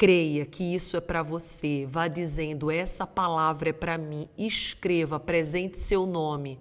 Creia que isso é para você. Vá dizendo: essa palavra é para mim. Escreva, apresente seu nome.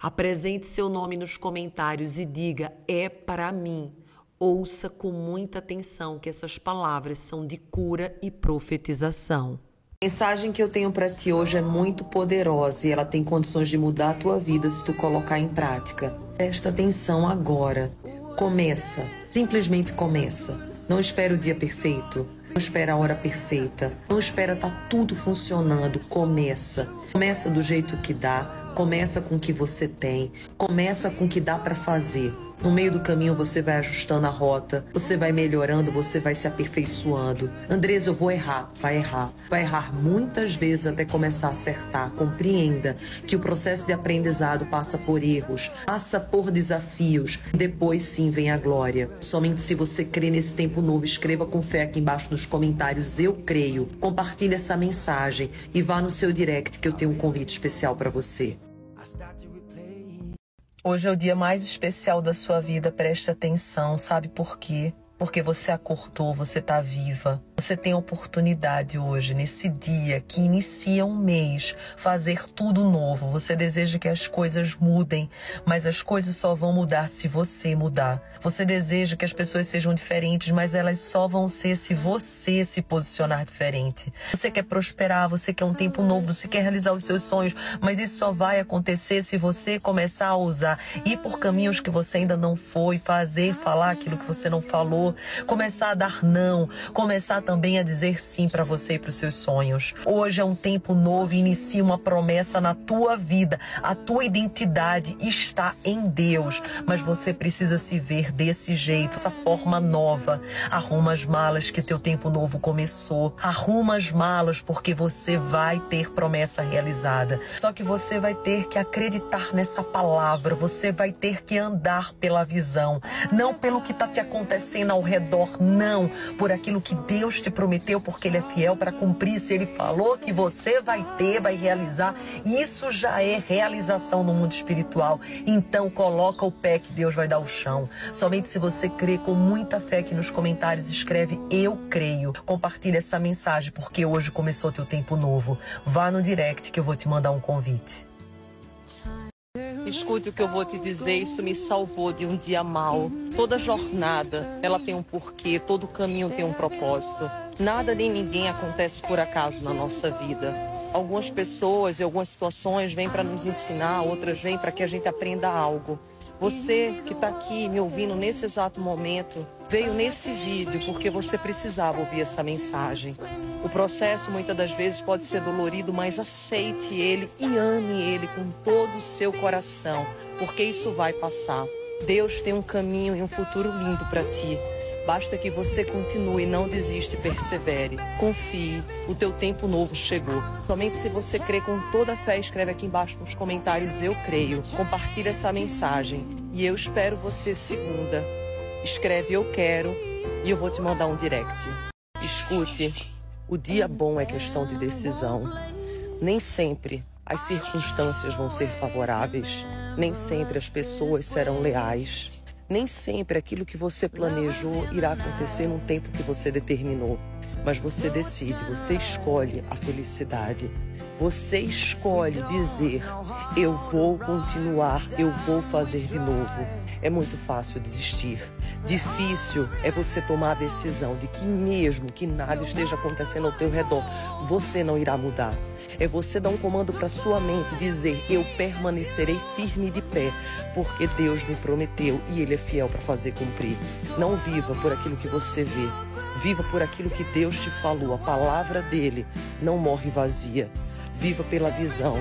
Apresente seu nome nos comentários e diga: é para mim. Ouça com muita atenção que essas palavras são de cura e profetização. A mensagem que eu tenho para ti hoje é muito poderosa e ela tem condições de mudar a tua vida se tu colocar em prática. Presta atenção agora. Começa, simplesmente começa. Não espere o dia perfeito. Não espera a hora perfeita. Não espera tá tudo funcionando. Começa. Começa do jeito que dá. Começa com o que você tem. Começa com o que dá para fazer. No meio do caminho você vai ajustando a rota, você vai melhorando, você vai se aperfeiçoando. Andresa, eu vou errar, vai errar. Vai errar muitas vezes até começar a acertar. Compreenda que o processo de aprendizado passa por erros, passa por desafios. Depois sim vem a glória. Somente se você crê nesse tempo novo, escreva com fé aqui embaixo nos comentários eu creio. Compartilhe essa mensagem e vá no seu direct que eu tenho um convite especial para você. Hoje é o dia mais especial da sua vida, preste atenção, sabe por quê? Porque você acordou, você está viva. Você tem a oportunidade hoje, nesse dia que inicia um mês, fazer tudo novo. Você deseja que as coisas mudem, mas as coisas só vão mudar se você mudar. Você deseja que as pessoas sejam diferentes, mas elas só vão ser se você se posicionar diferente. Você quer prosperar, você quer um tempo novo, você quer realizar os seus sonhos, mas isso só vai acontecer se você começar a usar, ir por caminhos que você ainda não foi, fazer, falar aquilo que você não falou, começar a dar não, começar também a dizer sim para você e para os seus sonhos. Hoje é um tempo novo e inicia uma promessa na tua vida. A tua identidade está em Deus, mas você precisa se ver desse jeito, essa forma nova. Arruma as malas que teu tempo novo começou. Arruma as malas porque você vai ter promessa realizada. Só que você vai ter que acreditar nessa palavra, você vai ter que andar pela visão, não pelo que está te acontecendo ao redor, não, por aquilo que Deus te prometeu, porque Ele é fiel para cumprir. Se Ele falou que você vai ter, vai realizar, isso já é realização no mundo espiritual. Então coloca o pé que Deus vai dar o chão. Somente se você crê com muita fé que nos comentários escreve eu creio. Compartilhe essa mensagem porque hoje começou teu tempo novo. Vá no direct que eu vou te mandar um convite. Escute o que eu vou te dizer, isso me salvou de um dia mal. Toda jornada, ela tem um porquê, todo caminho tem um propósito. Nada nem ninguém acontece por acaso na nossa vida. Algumas pessoas e algumas situações vêm para nos ensinar, outras vêm para que a gente aprenda algo. Você que está aqui me ouvindo nesse exato momento, veio nesse vídeo porque você precisava ouvir essa mensagem. O processo muitas das vezes pode ser dolorido, mas aceite ele e ame ele com todo o seu coração, porque isso vai passar. Deus tem um caminho e um futuro lindo para ti. Basta que você continue, não desiste, persevere. Confie, o teu tempo novo chegou. Somente se você crê com toda a fé, escreve aqui embaixo nos comentários eu creio. Compartilhe essa mensagem e eu espero você segunda. Escreve eu quero e eu vou te mandar um direct. Escute, o dia bom é questão de decisão. Nem sempre as circunstâncias vão ser favoráveis, nem sempre as pessoas serão leais. Nem sempre aquilo que você planejou irá acontecer num tempo que você determinou, mas você decide, você escolhe a felicidade. Você escolhe dizer: eu vou continuar, eu vou fazer de novo. É muito fácil desistir. Difícil é você tomar a decisão de que, mesmo que nada esteja acontecendo ao teu redor, você não irá mudar. É você dar um comando para sua mente, dizer: Eu permanecerei firme de pé, porque Deus me prometeu e Ele é fiel para fazer cumprir. Não viva por aquilo que você vê, viva por aquilo que Deus te falou. A palavra dele não morre vazia. Viva pela visão,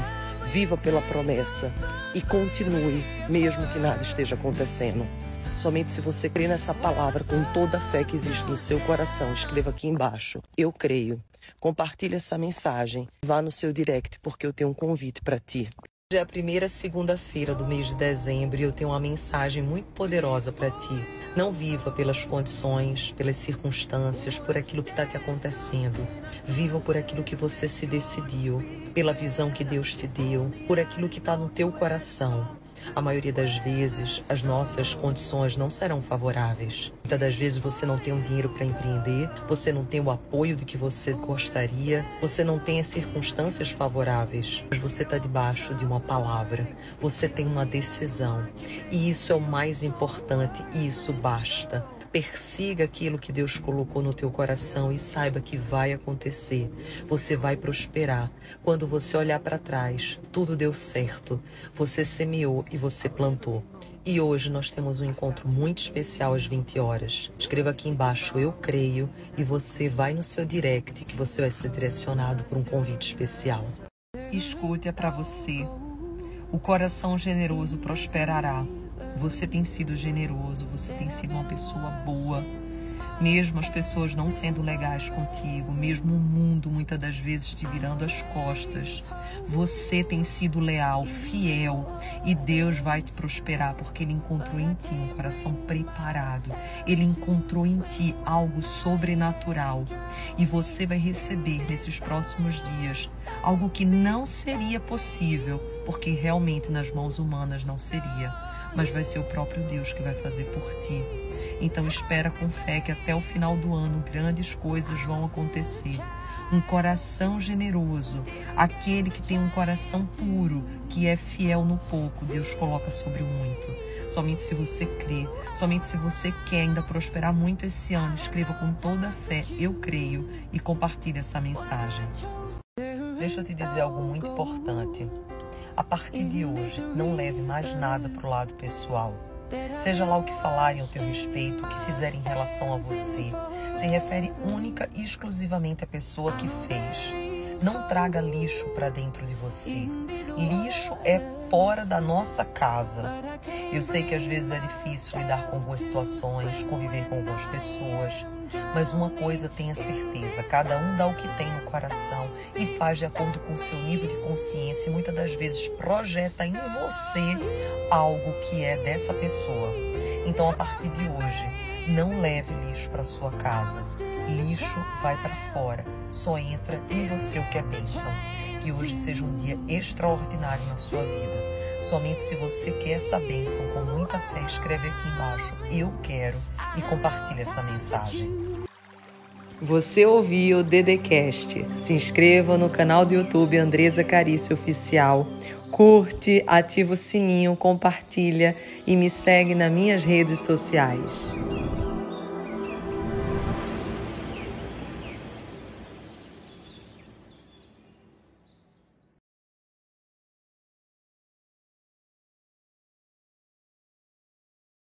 viva pela promessa e continue, mesmo que nada esteja acontecendo. Somente se você crê nessa palavra com toda a fé que existe no seu coração, escreva aqui embaixo: Eu creio. Compartilhe essa mensagem. Vá no seu direct porque eu tenho um convite para ti. Hoje é a primeira segunda-feira do mês de dezembro e eu tenho uma mensagem muito poderosa para ti. Não viva pelas condições, pelas circunstâncias, por aquilo que está te acontecendo. Viva por aquilo que você se decidiu, pela visão que Deus te deu, por aquilo que está no teu coração. A maioria das vezes, as nossas condições não serão favoráveis. Muitas das vezes você não tem o dinheiro para empreender, você não tem o apoio de que você gostaria, você não tem as circunstâncias favoráveis, mas você está debaixo de uma palavra, você tem uma decisão. E isso é o mais importante, e isso basta. Persiga aquilo que Deus colocou no teu coração e saiba que vai acontecer. Você vai prosperar. Quando você olhar para trás, tudo deu certo. Você semeou e você plantou. E hoje nós temos um encontro muito especial às 20 horas. Escreva aqui embaixo eu creio e você vai no seu direct que você vai ser direcionado por um convite especial. Escute é para você. O coração generoso prosperará. Você tem sido generoso, você tem sido uma pessoa boa. Mesmo as pessoas não sendo legais contigo, mesmo o mundo muitas das vezes te virando as costas, você tem sido leal, fiel e Deus vai te prosperar porque Ele encontrou em ti um coração preparado. Ele encontrou em ti algo sobrenatural e você vai receber nesses próximos dias algo que não seria possível porque realmente nas mãos humanas não seria mas vai ser o próprio Deus que vai fazer por ti. Então espera com fé que até o final do ano grandes coisas vão acontecer. Um coração generoso, aquele que tem um coração puro, que é fiel no pouco, Deus coloca sobre o muito. Somente se você crê, somente se você quer ainda prosperar muito esse ano, escreva com toda a fé, eu creio, e compartilhe essa mensagem. Deixa eu te dizer algo muito importante. A partir de hoje, não leve mais nada para o lado pessoal. Seja lá o que falarem ao teu respeito, o que fizerem em relação a você, se refere única e exclusivamente à pessoa que fez. Não traga lixo para dentro de você. Lixo é fora da nossa casa. Eu sei que às vezes é difícil lidar com algumas situações, conviver com algumas pessoas, mas uma coisa tenha certeza: cada um dá o que tem no coração e faz de acordo com seu nível de consciência e muitas das vezes projeta em você algo que é dessa pessoa. Então, a partir de hoje, não leve lixo para sua casa. Lixo vai para fora. Só entra em você o que é bênção. Que hoje seja um dia extraordinário na sua vida. Somente se você quer essa bênção com muita fé, escreve aqui embaixo Eu quero e compartilhe essa mensagem. Você ouviu o Dedecast. Se inscreva no canal do YouTube Andresa Carício Oficial. Curte, ativa o sininho, compartilha e me segue nas minhas redes sociais.